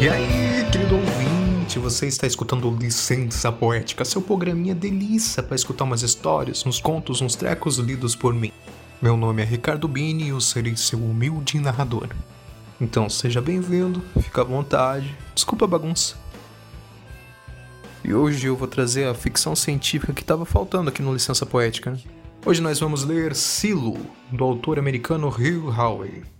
E aí, querido ouvinte, você está escutando Licença Poética, seu programinha delícia para escutar umas histórias, uns contos, uns trecos lidos por mim. Meu nome é Ricardo Bini e eu serei seu humilde narrador. Então seja bem-vindo, fica à vontade, desculpa a bagunça. E hoje eu vou trazer a ficção científica que estava faltando aqui no Licença Poética. Né? Hoje nós vamos ler Silo, do autor americano Hugh Howey.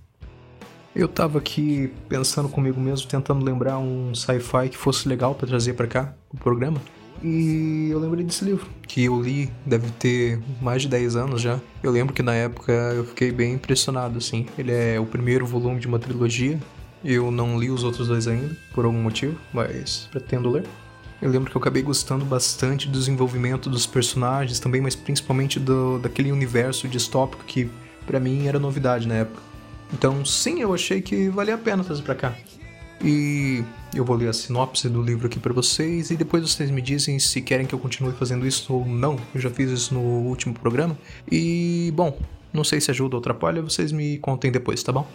Eu tava aqui pensando comigo mesmo, tentando lembrar um sci-fi que fosse legal para trazer para cá, o programa. E eu lembrei desse livro, que eu li, deve ter mais de 10 anos já. Eu lembro que na época eu fiquei bem impressionado, assim. Ele é o primeiro volume de uma trilogia. Eu não li os outros dois ainda, por algum motivo, mas pretendo ler. Eu lembro que eu acabei gostando bastante do desenvolvimento dos personagens também, mas principalmente do, daquele universo distópico que para mim era novidade na época. Então, sim, eu achei que valia a pena trazer para cá. E eu vou ler a sinopse do livro aqui para vocês e depois vocês me dizem se querem que eu continue fazendo isso ou não. Eu já fiz isso no último programa. E, bom, não sei se ajuda ou atrapalha, vocês me contem depois, tá bom?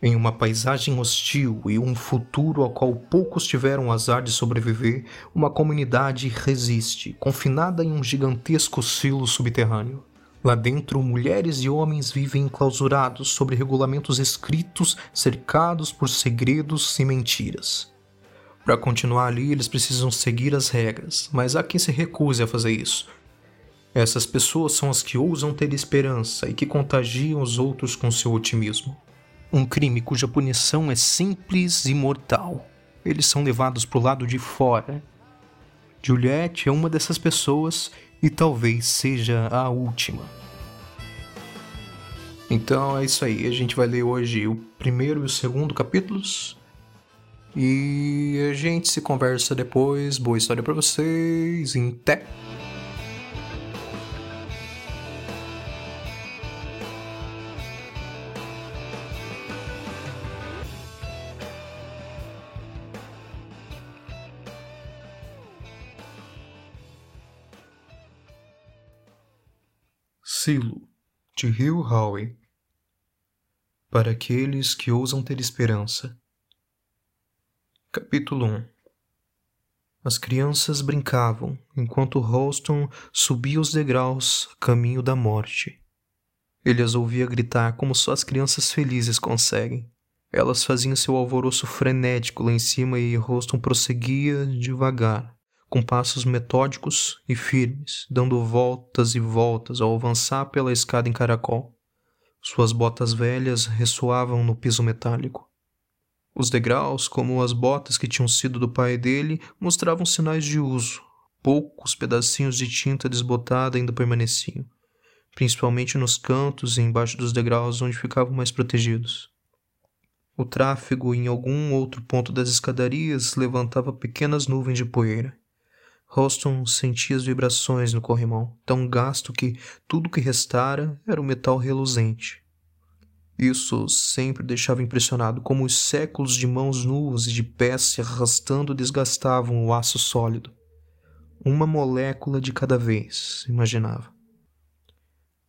Em uma paisagem hostil e um futuro ao qual poucos tiveram o azar de sobreviver, uma comunidade resiste, confinada em um gigantesco silo subterrâneo. Lá dentro, mulheres e homens vivem enclausurados sobre regulamentos escritos, cercados por segredos e mentiras. Para continuar ali, eles precisam seguir as regras, mas há quem se recuse a fazer isso. Essas pessoas são as que ousam ter esperança e que contagiam os outros com seu otimismo. Um crime cuja punição é simples e mortal. Eles são levados para o lado de fora. Juliette é uma dessas pessoas e talvez seja a última. Então é isso aí, a gente vai ler hoje o primeiro e o segundo capítulos. E a gente se conversa depois. Boa história para vocês. Até! Silo, de Hugh Howey. Para aqueles que ousam ter esperança. Capítulo 1 As crianças brincavam enquanto Ralston subia os degraus caminho da morte. Ele as ouvia gritar como só as crianças felizes conseguem. Elas faziam seu alvoroço frenético lá em cima e Ralston prosseguia devagar, com passos metódicos e firmes, dando voltas e voltas ao avançar pela escada em caracol. Suas botas velhas ressoavam no piso metálico. Os degraus, como as botas que tinham sido do pai dele, mostravam sinais de uso. Poucos pedacinhos de tinta desbotada ainda permaneciam, principalmente nos cantos e embaixo dos degraus onde ficavam mais protegidos. O tráfego em algum outro ponto das escadarias levantava pequenas nuvens de poeira. Roston sentia as vibrações no corrimão, tão gasto que tudo que restara era o metal reluzente. Isso sempre deixava impressionado como os séculos de mãos nuas e de pés se arrastando desgastavam o aço sólido. Uma molécula de cada vez, imaginava.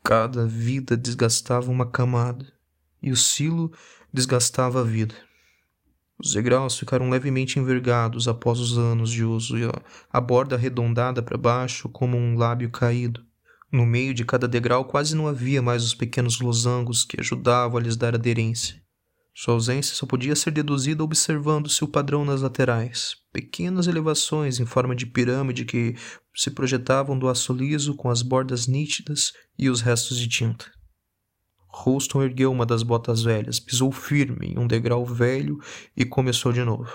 Cada vida desgastava uma camada, e o silo desgastava a vida. Os degraus ficaram levemente envergados após os anos de uso e a borda arredondada para baixo como um lábio caído. No meio de cada degrau quase não havia mais os pequenos losangos que ajudavam a lhes dar aderência. Sua ausência só podia ser deduzida observando-se o padrão nas laterais, pequenas elevações em forma de pirâmide que se projetavam do aço liso com as bordas nítidas e os restos de tinta. Houston ergueu uma das botas velhas, pisou firme em um degrau velho e começou de novo.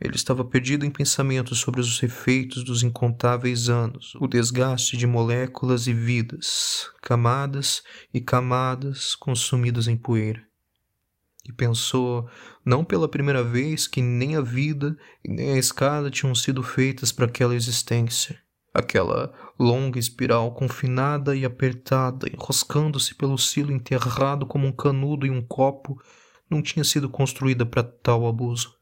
Ele estava perdido em pensamentos sobre os efeitos dos incontáveis anos, o desgaste de moléculas e vidas, camadas e camadas consumidas em poeira. E pensou, não pela primeira vez, que nem a vida nem a escada tinham sido feitas para aquela existência aquela longa espiral confinada e apertada, enroscando-se pelo silo enterrado como um canudo em um copo, não tinha sido construída para tal abuso.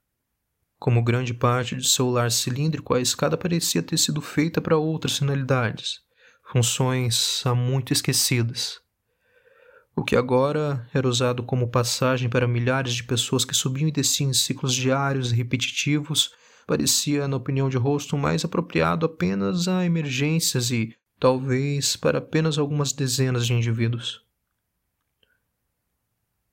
Como grande parte de seu lar cilíndrico, a escada parecia ter sido feita para outras finalidades, funções há muito esquecidas. o que agora era usado como passagem para milhares de pessoas que subiam e desciam em ciclos diários e repetitivos, parecia, na opinião de Roston, mais apropriado apenas a emergências e, talvez, para apenas algumas dezenas de indivíduos.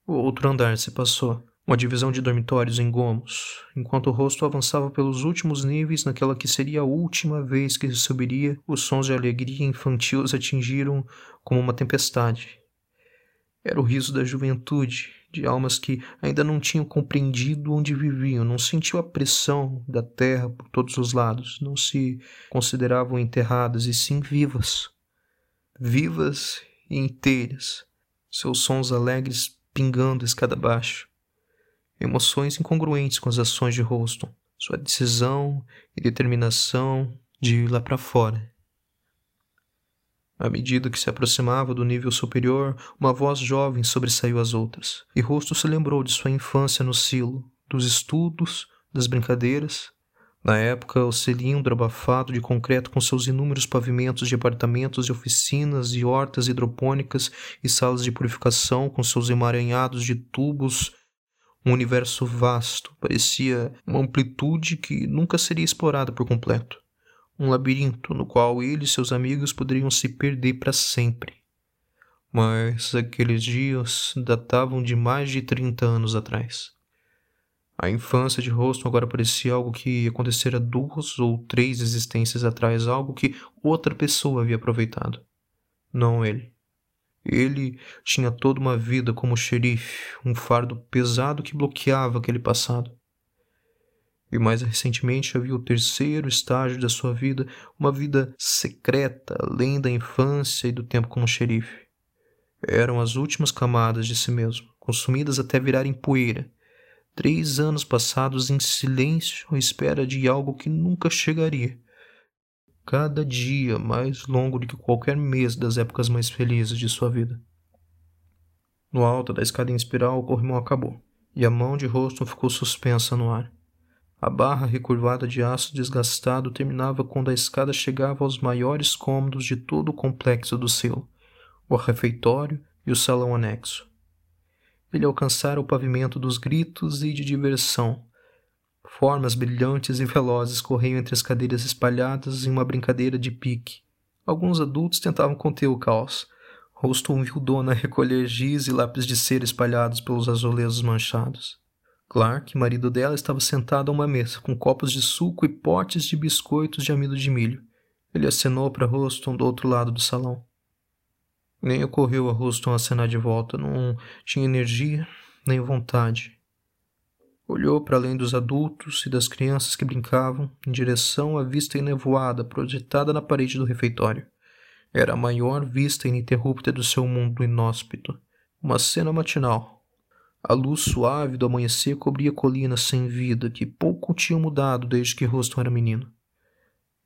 O outro andar se passou, uma divisão de dormitórios em gomos, enquanto o rosto avançava pelos últimos níveis naquela que seria a última vez que subiria, os sons de alegria infantil os atingiram como uma tempestade. Era o riso da juventude, de almas que ainda não tinham compreendido onde viviam, não sentiam a pressão da terra por todos os lados, não se consideravam enterradas e sim vivas. Vivas e inteiras, seus sons alegres pingando escada abaixo. Emoções incongruentes com as ações de Roston, sua decisão e determinação de ir lá para fora à medida que se aproximava do nível superior, uma voz jovem sobressaiu as outras, e Rosto se lembrou de sua infância no silo, dos estudos, das brincadeiras. Na época, o cilindro abafado de concreto com seus inúmeros pavimentos de apartamentos e oficinas e hortas hidropônicas e salas de purificação com seus emaranhados de tubos um universo vasto, parecia uma amplitude que nunca seria explorada por completo um labirinto no qual ele e seus amigos poderiam se perder para sempre. Mas aqueles dias datavam de mais de 30 anos atrás. A infância de Roston agora parecia algo que acontecera duas ou três existências atrás, algo que outra pessoa havia aproveitado. Não ele. Ele tinha toda uma vida como xerife, um fardo pesado que bloqueava aquele passado. E mais recentemente havia o terceiro estágio da sua vida, uma vida secreta, além da infância e do tempo como xerife. Eram as últimas camadas de si mesmo, consumidas até virarem poeira. Três anos passados em silêncio à espera de algo que nunca chegaria. Cada dia mais longo do que qualquer mês das épocas mais felizes de sua vida. No alto da escada em espiral, o corrimão acabou, e a mão de rosto ficou suspensa no ar. A barra recurvada de aço desgastado terminava quando a escada chegava aos maiores cômodos de todo o complexo do selo, o refeitório e o salão anexo. Ele alcançara o pavimento dos gritos e de diversão. Formas brilhantes e velozes corriam entre as cadeiras espalhadas em uma brincadeira de pique. Alguns adultos tentavam conter o caos. Rostou viu Dona recolher giz e lápis de cera espalhados pelos azulejos manchados. Clark, marido dela, estava sentado a uma mesa, com copos de suco e potes de biscoitos de amido de milho. Ele acenou para Roston do outro lado do salão. Nem ocorreu a Roston acenar de volta. Não tinha energia nem vontade. Olhou para além dos adultos e das crianças que brincavam, em direção à vista enevoada projetada na parede do refeitório. Era a maior vista ininterrupta do seu mundo inóspito. Uma cena matinal, a luz suave do amanhecer cobria colinas sem vida que pouco tinham mudado desde que Roston era menino.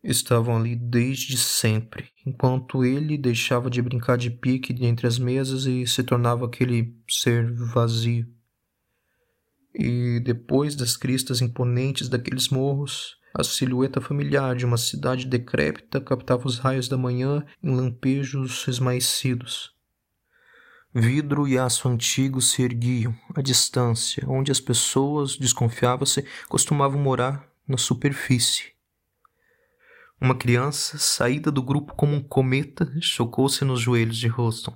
Estavam ali desde sempre, enquanto ele deixava de brincar de pique entre as mesas e se tornava aquele ser vazio. E depois das cristas imponentes daqueles morros, a silhueta familiar de uma cidade decrépita captava os raios da manhã em lampejos esmaecidos. Vidro e aço antigo se erguiam, à distância, onde as pessoas, desconfiava-se, costumavam morar na superfície. Uma criança, saída do grupo como um cometa, chocou-se nos joelhos de Roston.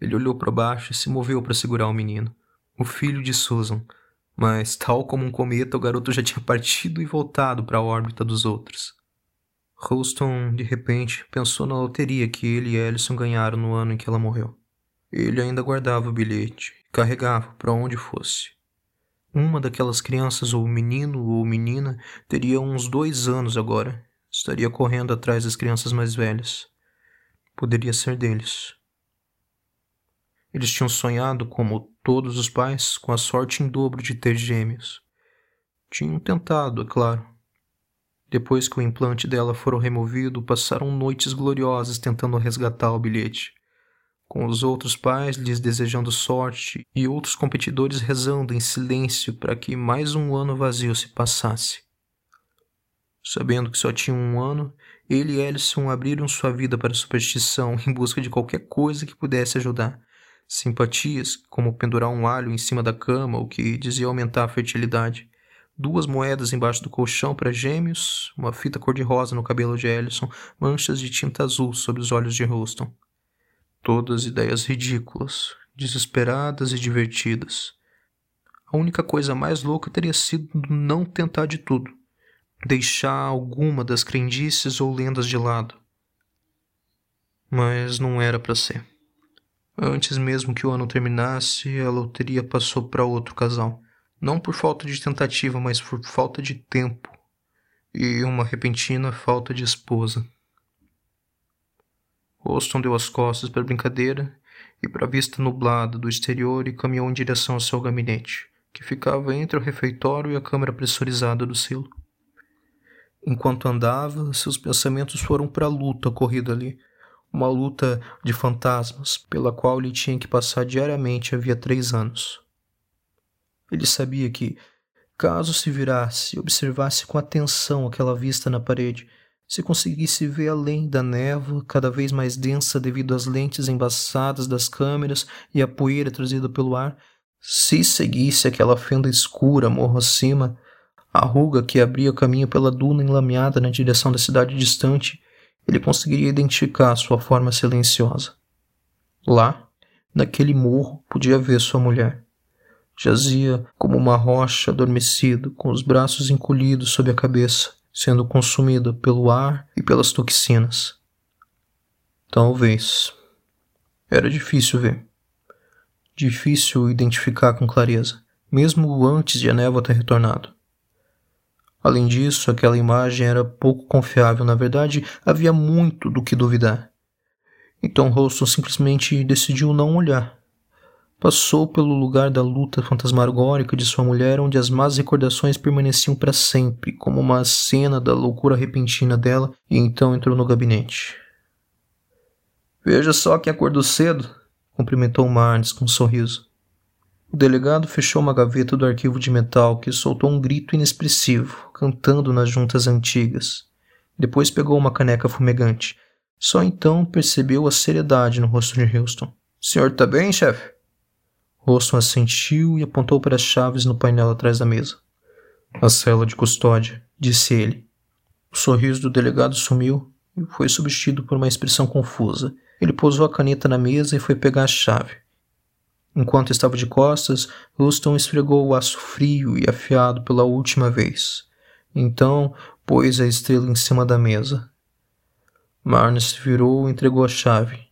Ele olhou para baixo e se moveu para segurar o menino, o filho de Susan, mas, tal como um cometa, o garoto já tinha partido e voltado para a órbita dos outros. Roston, de repente, pensou na loteria que ele e Ellison ganharam no ano em que ela morreu. Ele ainda guardava o bilhete, carregava para onde fosse. Uma daquelas crianças, ou menino ou menina, teria uns dois anos agora. Estaria correndo atrás das crianças mais velhas. Poderia ser deles. Eles tinham sonhado, como todos os pais, com a sorte em dobro de ter gêmeos. Tinham tentado, é claro. Depois que o implante dela fora removido, passaram noites gloriosas tentando resgatar o bilhete com os outros pais lhes desejando sorte e outros competidores rezando em silêncio para que mais um ano vazio se passasse. Sabendo que só tinham um ano, ele e Ellison abriram sua vida para a superstição em busca de qualquer coisa que pudesse ajudar, simpatias, como pendurar um alho em cima da cama, o que dizia aumentar a fertilidade, duas moedas embaixo do colchão para gêmeos, uma fita cor-de-rosa no cabelo de Ellison, manchas de tinta azul sobre os olhos de Houston. Todas ideias ridículas, desesperadas e divertidas. A única coisa mais louca teria sido não tentar de tudo, deixar alguma das crendices ou lendas de lado. Mas não era para ser. Antes mesmo que o ano terminasse, a loteria passou para outro casal. Não por falta de tentativa, mas por falta de tempo e uma repentina falta de esposa. Austin deu as costas para a brincadeira e para a vista nublada do exterior e caminhou em direção ao seu gabinete, que ficava entre o refeitório e a câmara pressurizada do silo. Enquanto andava, seus pensamentos foram para a luta ocorrida ali, uma luta de fantasmas pela qual ele tinha que passar diariamente havia três anos. Ele sabia que, caso se virasse e observasse com atenção aquela vista na parede, se conseguisse ver além da névoa, cada vez mais densa devido às lentes embaçadas das câmeras e à poeira trazida pelo ar, se seguisse aquela fenda escura morro acima, a ruga que abria caminho pela duna enlameada na direção da cidade distante, ele conseguiria identificar sua forma silenciosa. Lá, naquele morro, podia ver sua mulher. Jazia como uma rocha adormecido, com os braços encolhidos sob a cabeça, sendo consumida pelo ar e pelas toxinas. Talvez. Era difícil ver. Difícil identificar com clareza, mesmo antes de a névoa ter retornado. Além disso, aquela imagem era pouco confiável. Na verdade, havia muito do que duvidar. Então Roston simplesmente decidiu não olhar. Passou pelo lugar da luta fantasmagórica de sua mulher, onde as más recordações permaneciam para sempre, como uma cena da loucura repentina dela, e então entrou no gabinete. Veja só quem acordou cedo, cumprimentou Marnes com um sorriso. O delegado fechou uma gaveta do arquivo de metal que soltou um grito inexpressivo, cantando nas juntas antigas. Depois pegou uma caneca fumegante. Só então percebeu a seriedade no rosto de Houston. Senhor tá bem, chefe? Roston assentiu e apontou para as chaves no painel atrás da mesa. A cela de custódia, disse ele. O sorriso do delegado sumiu e foi substituído por uma expressão confusa. Ele pousou a caneta na mesa e foi pegar a chave. Enquanto estava de costas, Houston esfregou o aço frio e afiado pela última vez. Então, pôs a estrela em cima da mesa. Marnes virou e entregou a chave.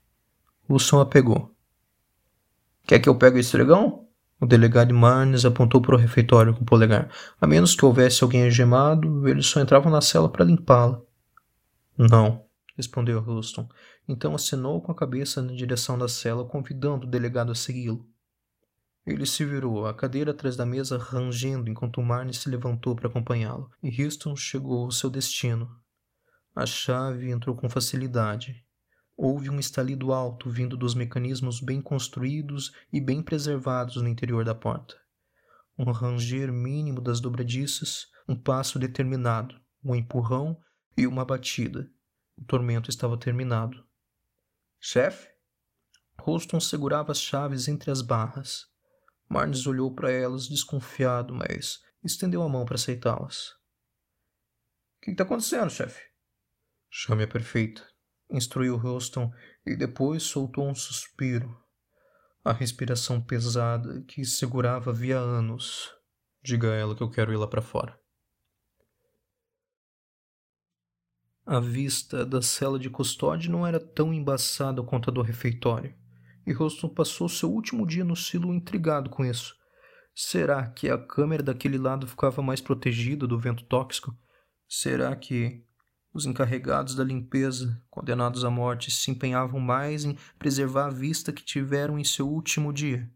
Houston a pegou. Quer que eu pegue o estregão? O delegado Marnes apontou para o refeitório com o polegar. A menos que houvesse alguém algemado, eles só entravam na cela para limpá-la. Não, respondeu Houston. Então acenou com a cabeça na direção da cela, convidando o delegado a segui-lo. Ele se virou, a cadeira atrás da mesa rangendo enquanto Marnes se levantou para acompanhá-lo, e Houston chegou ao seu destino. A chave entrou com facilidade, Houve um estalido alto vindo dos mecanismos bem construídos e bem preservados no interior da porta. Um ranger mínimo das dobradiças, um passo determinado, um empurrão e uma batida. O tormento estava terminado. Chefe? Roston segurava as chaves entre as barras. Marnes olhou para elas desconfiado, mas estendeu a mão para aceitá-las. O que está acontecendo, chefe? Chame a perfeita instruiu Houston e depois soltou um suspiro. A respiração pesada que segurava havia anos. Diga a ela que eu quero ir lá para fora. A vista da cela de custódia não era tão embaçada quanto a do refeitório, e Houston passou seu último dia no silo intrigado com isso. Será que a câmera daquele lado ficava mais protegida do vento tóxico? Será que os encarregados da limpeza, condenados à morte, se empenhavam mais em preservar a vista que tiveram em seu último dia.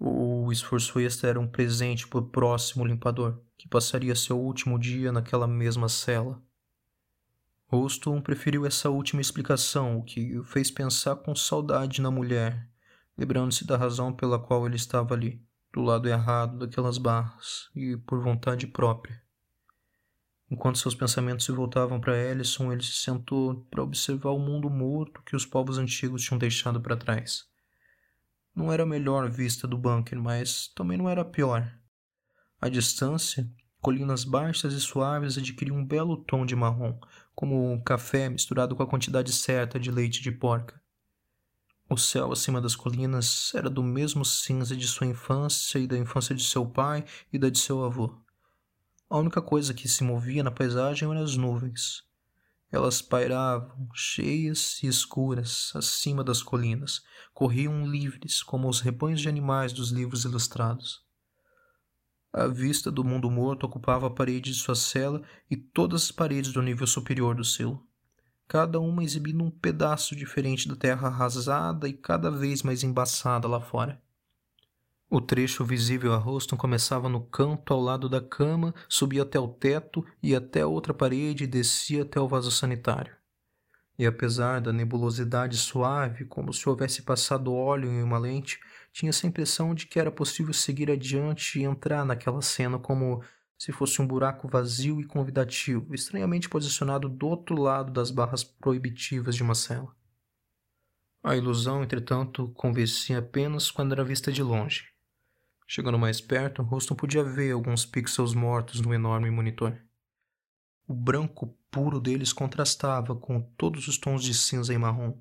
O esforço extra era um presente para o próximo limpador, que passaria seu último dia naquela mesma cela. Houston preferiu essa última explicação, o que o fez pensar com saudade na mulher, lembrando-se da razão pela qual ele estava ali, do lado errado daquelas barras, e por vontade própria. Enquanto seus pensamentos se voltavam para Ellison, ele se sentou para observar o mundo morto que os povos antigos tinham deixado para trás. Não era a melhor vista do bunker, mas também não era a pior. À distância, colinas baixas e suaves adquiriam um belo tom de marrom, como um café misturado com a quantidade certa de leite de porca. O céu acima das colinas era do mesmo cinza de sua infância e da infância de seu pai e da de seu avô. A única coisa que se movia na paisagem eram as nuvens. Elas pairavam, cheias e escuras, acima das colinas, corriam livres como os rebanhos de animais dos livros ilustrados. A vista do mundo morto ocupava a parede de sua cela e todas as paredes do nível superior do selo cada uma exibindo um pedaço diferente da terra arrasada e cada vez mais embaçada lá fora. O trecho visível a Roston começava no canto ao lado da cama, subia até o teto e até outra parede e descia até o vaso sanitário. E apesar da nebulosidade suave, como se houvesse passado óleo em uma lente, tinha-se a impressão de que era possível seguir adiante e entrar naquela cena como se fosse um buraco vazio e convidativo, estranhamente posicionado do outro lado das barras proibitivas de uma cela. A ilusão, entretanto, convencia apenas quando era vista de longe. Chegando mais perto, Roston podia ver alguns pixels mortos no enorme monitor. O branco puro deles contrastava com todos os tons de cinza e marrom.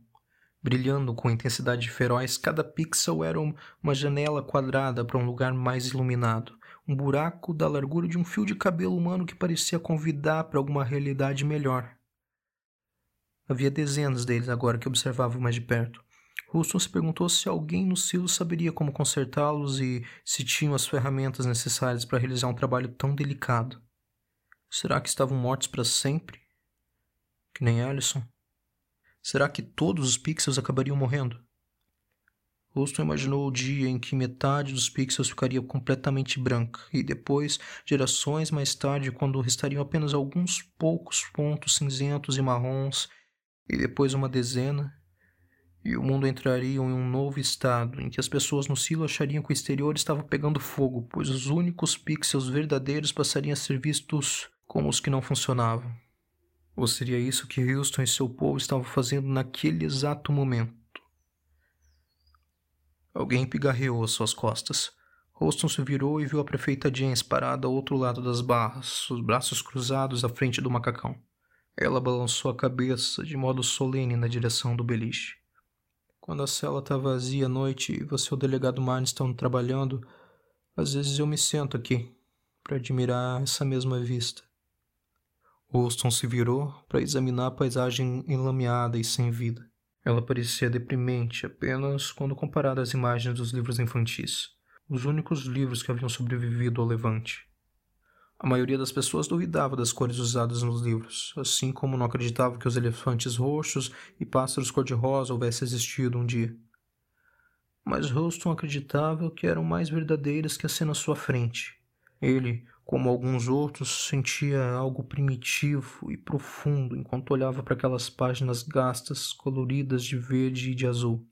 Brilhando com intensidade feroz, cada pixel era uma janela quadrada para um lugar mais iluminado, um buraco da largura de um fio de cabelo humano que parecia convidar para alguma realidade melhor. Havia dezenas deles agora que observavam mais de perto. Houston se perguntou se alguém no silo saberia como consertá-los e se tinham as ferramentas necessárias para realizar um trabalho tão delicado. Será que estavam mortos para sempre? Que nem Allison? Será que todos os pixels acabariam morrendo? Houston imaginou o dia em que metade dos pixels ficaria completamente branca, e depois, gerações mais tarde, quando restariam apenas alguns poucos pontos cinzentos e marrons, e depois uma dezena, e o mundo entraria em um novo estado, em que as pessoas no silo achariam que o exterior estava pegando fogo, pois os únicos pixels verdadeiros passariam a ser vistos como os que não funcionavam. Ou seria isso que Houston e seu povo estavam fazendo naquele exato momento? Alguém pigarreou às suas costas. Roston se virou e viu a prefeita James parada ao outro lado das barras, os braços cruzados à frente do macacão. Ela balançou a cabeça de modo solene na direção do beliche. Quando a cela está vazia à noite e você e o delegado Marnes estão trabalhando, às vezes eu me sento aqui para admirar essa mesma vista. Roston se virou para examinar a paisagem enlameada e sem vida. Ela parecia deprimente apenas quando comparada às imagens dos livros infantis, os únicos livros que haviam sobrevivido ao levante. A maioria das pessoas duvidava das cores usadas nos livros, assim como não acreditava que os elefantes roxos e pássaros cor-de-rosa houvessem existido um dia. Mas Roston acreditava que eram mais verdadeiras que a cena à sua frente. Ele, como alguns outros, sentia algo primitivo e profundo enquanto olhava para aquelas páginas gastas, coloridas de verde e de azul.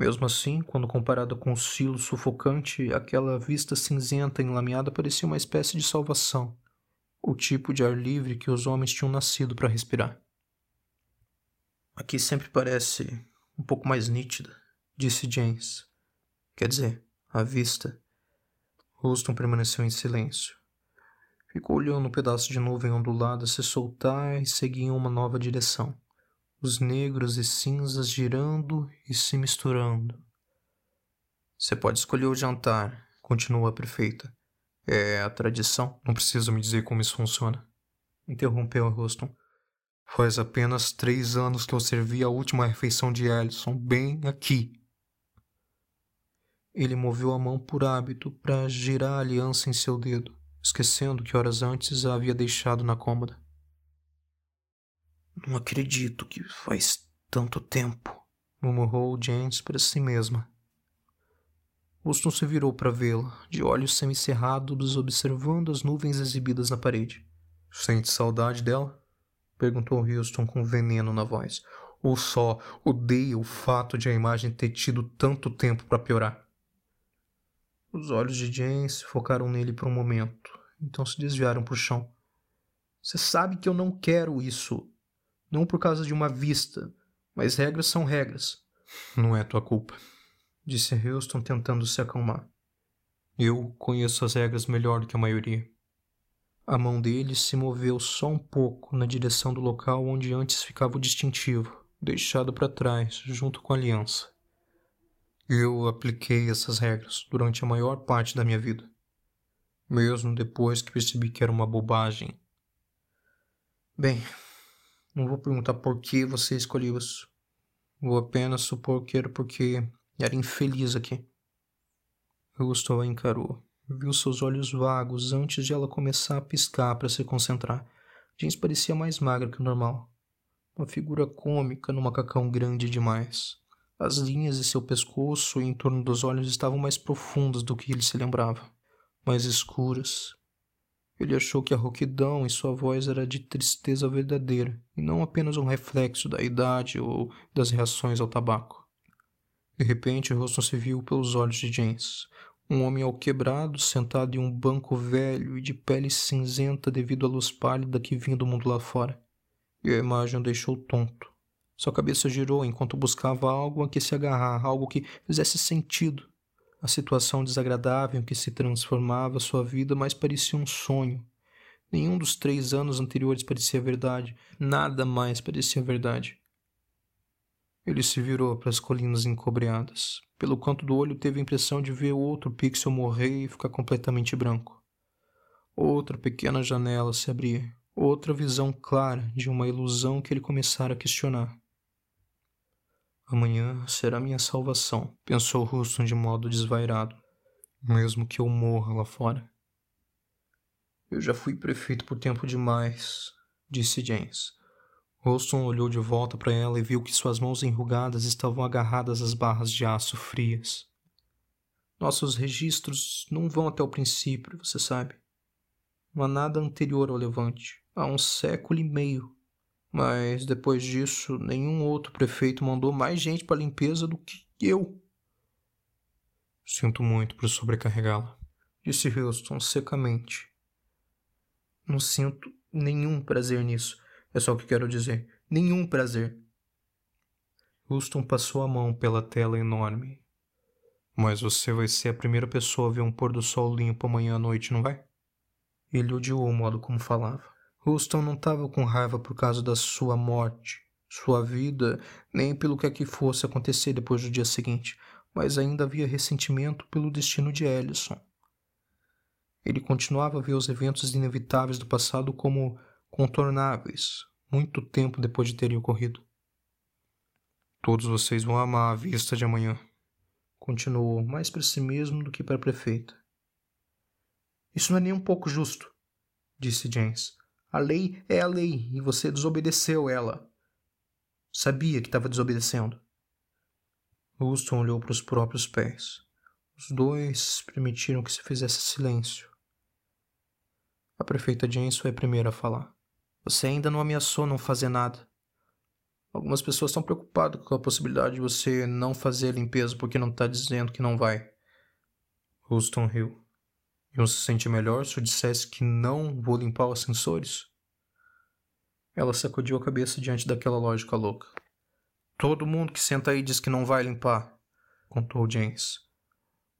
Mesmo assim, quando comparada com o silo sufocante, aquela vista cinzenta enlameada parecia uma espécie de salvação, o tipo de ar livre que os homens tinham nascido para respirar. Aqui sempre parece um pouco mais nítida, disse James. Quer dizer, a vista. Houston permaneceu em silêncio. Ficou olhando um pedaço de nuvem ondulada se soltar e seguir em uma nova direção. Os negros e cinzas girando e se misturando. Você pode escolher o jantar, continuou a prefeita. É a tradição. Não precisa me dizer como isso funciona. Interrompeu Roston. Faz apenas três anos que eu servi a última refeição de Ellison, bem aqui. Ele moveu a mão por hábito para girar a aliança em seu dedo esquecendo que horas antes a havia deixado na cômoda. Não acredito que faz tanto tempo, murmurou James para si mesma. Houston se virou para vê-la, de olhos semicerrados, observando as nuvens exibidas na parede. Sente saudade dela? perguntou Houston com veneno na voz. Ou só odeia o fato de a imagem ter tido tanto tempo para piorar? Os olhos de Jane se focaram nele por um momento, então se desviaram para o chão. Você sabe que eu não quero isso. Não por causa de uma vista, mas regras são regras. Não é tua culpa, disse Houston tentando se acalmar. Eu conheço as regras melhor do que a maioria. A mão dele se moveu só um pouco na direção do local onde antes ficava o distintivo, deixado para trás, junto com a aliança. Eu apliquei essas regras durante a maior parte da minha vida, mesmo depois que percebi que era uma bobagem. Bem, não vou perguntar por que você escolheu isso. Vou apenas supor que era porque era infeliz aqui. Augusto a encarou. Viu seus olhos vagos antes de ela começar a piscar para se concentrar. James parecia mais magra que o normal. Uma figura cômica no macacão grande demais. As linhas de seu pescoço e em torno dos olhos estavam mais profundas do que ele se lembrava, mais escuras. Ele achou que a rouquidão em sua voz era de tristeza verdadeira e não apenas um reflexo da idade ou das reações ao tabaco. De repente, o rosto se viu pelos olhos de James. Um homem alquebrado, sentado em um banco velho e de pele cinzenta devido à luz pálida que vinha do mundo lá fora. E a imagem o deixou tonto. Sua cabeça girou enquanto buscava algo a que se agarrar, algo que fizesse sentido. A situação desagradável em que se transformava sua vida mais parecia um sonho. Nenhum dos três anos anteriores parecia verdade. Nada mais parecia verdade. Ele se virou para as colinas encobreadas. Pelo canto do olho teve a impressão de ver outro pixel morrer e ficar completamente branco. Outra pequena janela se abria. Outra visão clara de uma ilusão que ele começara a questionar. Amanhã será minha salvação, pensou Houston de modo desvairado, mesmo que eu morra lá fora. Eu já fui prefeito por tempo demais, disse James. Houston olhou de volta para ela e viu que suas mãos enrugadas estavam agarradas às barras de aço frias. Nossos registros não vão até o princípio, você sabe. Não há nada anterior ao levante. Há um século e meio mas depois disso, nenhum outro prefeito mandou mais gente para limpeza do que eu. Sinto muito por sobrecarregá-la, disse Houston secamente. Não sinto nenhum prazer nisso. É só o que quero dizer. Nenhum prazer. Houston passou a mão pela tela enorme. Mas você vai ser a primeira pessoa a ver um pôr do sol limpo amanhã à noite, não vai? Ele odiou o modo como falava. Houston não estava com raiva por causa da sua morte, sua vida, nem pelo que é que fosse acontecer depois do dia seguinte, mas ainda havia ressentimento pelo destino de Ellison. Ele continuava a ver os eventos inevitáveis do passado como contornáveis, muito tempo depois de terem ocorrido. Todos vocês vão amar a vista de amanhã, continuou, mais para si mesmo do que para a prefeita. Isso não é nem um pouco justo, disse James. A lei é a lei e você desobedeceu ela. Sabia que estava desobedecendo. Houston olhou para os próprios pés. Os dois permitiram que se fizesse silêncio. A prefeita Jane foi a primeira a falar. Você ainda não ameaçou não fazer nada. Algumas pessoas estão preocupadas com a possibilidade de você não fazer a limpeza porque não está dizendo que não vai. Houston riu. Iam se sentir melhor se eu dissesse que não vou limpar os sensores? Ela sacudiu a cabeça diante daquela lógica louca. Todo mundo que senta aí diz que não vai limpar, contou James.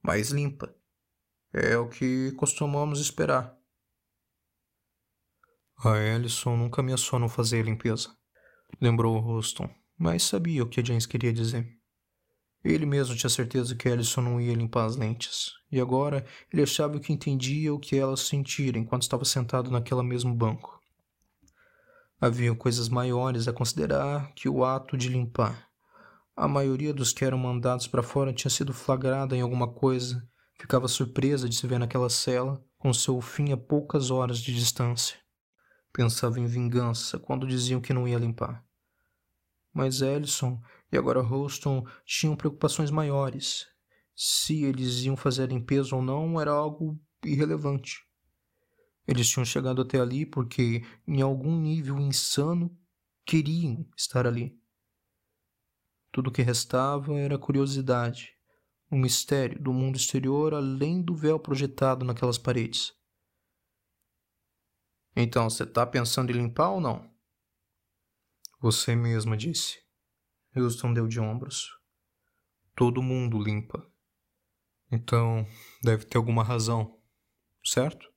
Mas limpa. É o que costumamos esperar. A Ellison nunca ameaçou não fazer a limpeza, lembrou Houston, mas sabia o que James queria dizer. Ele mesmo tinha certeza que Ellison não ia limpar as lentes, e agora ele achava que entendia o que ela sentira enquanto estava sentado naquele mesmo banco. Havia coisas maiores a considerar que o ato de limpar. A maioria dos que eram mandados para fora tinha sido flagrada em alguma coisa, ficava surpresa de se ver naquela cela, com seu fim a poucas horas de distância. Pensava em vingança quando diziam que não ia limpar. Mas Ellison e agora Holston tinham preocupações maiores. Se eles iam fazer a limpeza ou não era algo irrelevante. Eles tinham chegado até ali porque, em algum nível insano, queriam estar ali. Tudo o que restava era curiosidade, um mistério do mundo exterior além do véu projetado naquelas paredes. Então, você está pensando em limpar ou não? Você mesma disse. Houston deu de ombros. todo mundo limpa. Então, deve ter alguma razão, certo?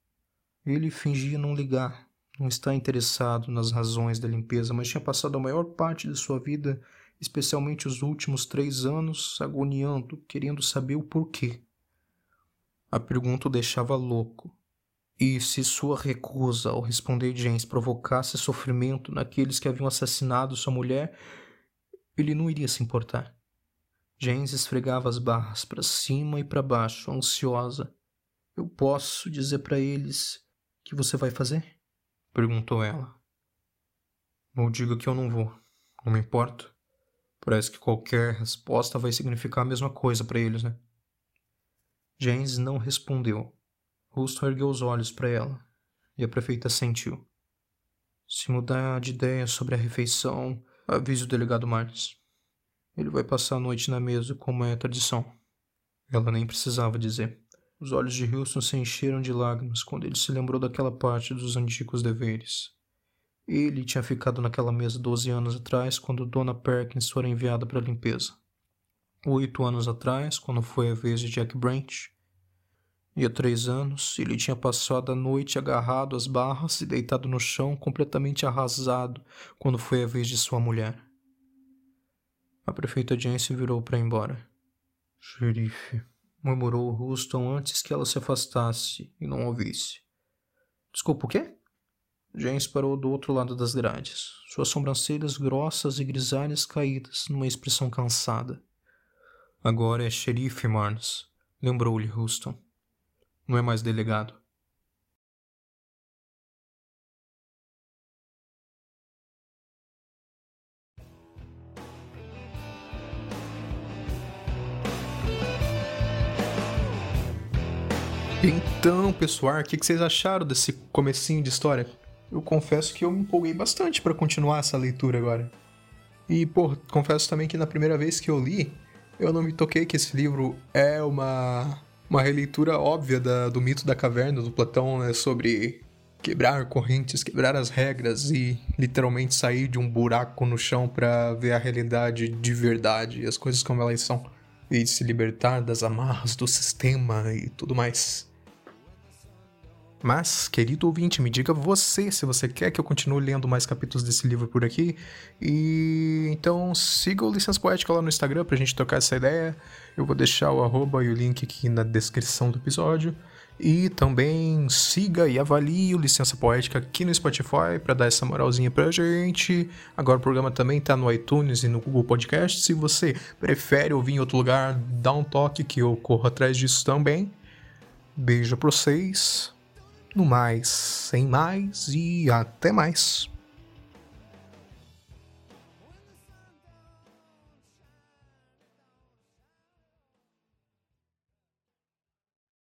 Ele fingia não ligar, não estar interessado nas razões da limpeza, mas tinha passado a maior parte de sua vida, especialmente os últimos três anos, agoniando, querendo saber o porquê. A pergunta o deixava louco. E se sua recusa ao responder James provocasse sofrimento naqueles que haviam assassinado sua mulher, ele não iria se importar. James esfregava as barras para cima e para baixo, ansiosa. Eu posso dizer para eles que você vai fazer? perguntou ela. Ou diga que eu não vou. Não me importo. Parece que qualquer resposta vai significar a mesma coisa para eles, né? James não respondeu. Rusto ergueu os olhos para ela e a prefeita sentiu. Se mudar de ideia sobre a refeição, avise o delegado Martins. Ele vai passar a noite na mesa, como é a tradição. Ela nem precisava dizer. Os olhos de Wilson se encheram de lágrimas quando ele se lembrou daquela parte dos antigos deveres. Ele tinha ficado naquela mesa doze anos atrás, quando Dona Perkins fora enviada para a limpeza. Oito anos atrás, quando foi a vez de Jack Brent. E há três anos, ele tinha passado a noite agarrado às barras e deitado no chão, completamente arrasado, quando foi a vez de sua mulher. A prefeita Jane se virou para ir embora. Xerife, murmurou Houston antes que ela se afastasse e não ouvisse. Desculpa, o quê? James parou do outro lado das grades, suas sobrancelhas grossas e grisalhas caídas numa expressão cansada. Agora é xerife Marnes, lembrou-lhe Houston. Não é mais delegado. Então, pessoal, o que vocês acharam desse comecinho de história? Eu confesso que eu me empolguei bastante para continuar essa leitura agora. E, pô, confesso também que na primeira vez que eu li, eu não me toquei que esse livro é uma, uma releitura óbvia da, do mito da caverna do Platão, né, sobre quebrar correntes, quebrar as regras e literalmente sair de um buraco no chão para ver a realidade de verdade e as coisas como elas são e se libertar das amarras do sistema e tudo mais. Mas, querido ouvinte, me diga você se você quer que eu continue lendo mais capítulos desse livro por aqui. E então siga o Licença Poética lá no Instagram pra gente trocar essa ideia. Eu vou deixar o arroba e o link aqui na descrição do episódio. E também siga e avalie o Licença Poética aqui no Spotify para dar essa moralzinha pra gente. Agora o programa também tá no iTunes e no Google Podcast. Se você prefere ouvir em outro lugar, dá um toque que eu corro atrás disso também. Beijo pra vocês no mais, sem mais e até mais.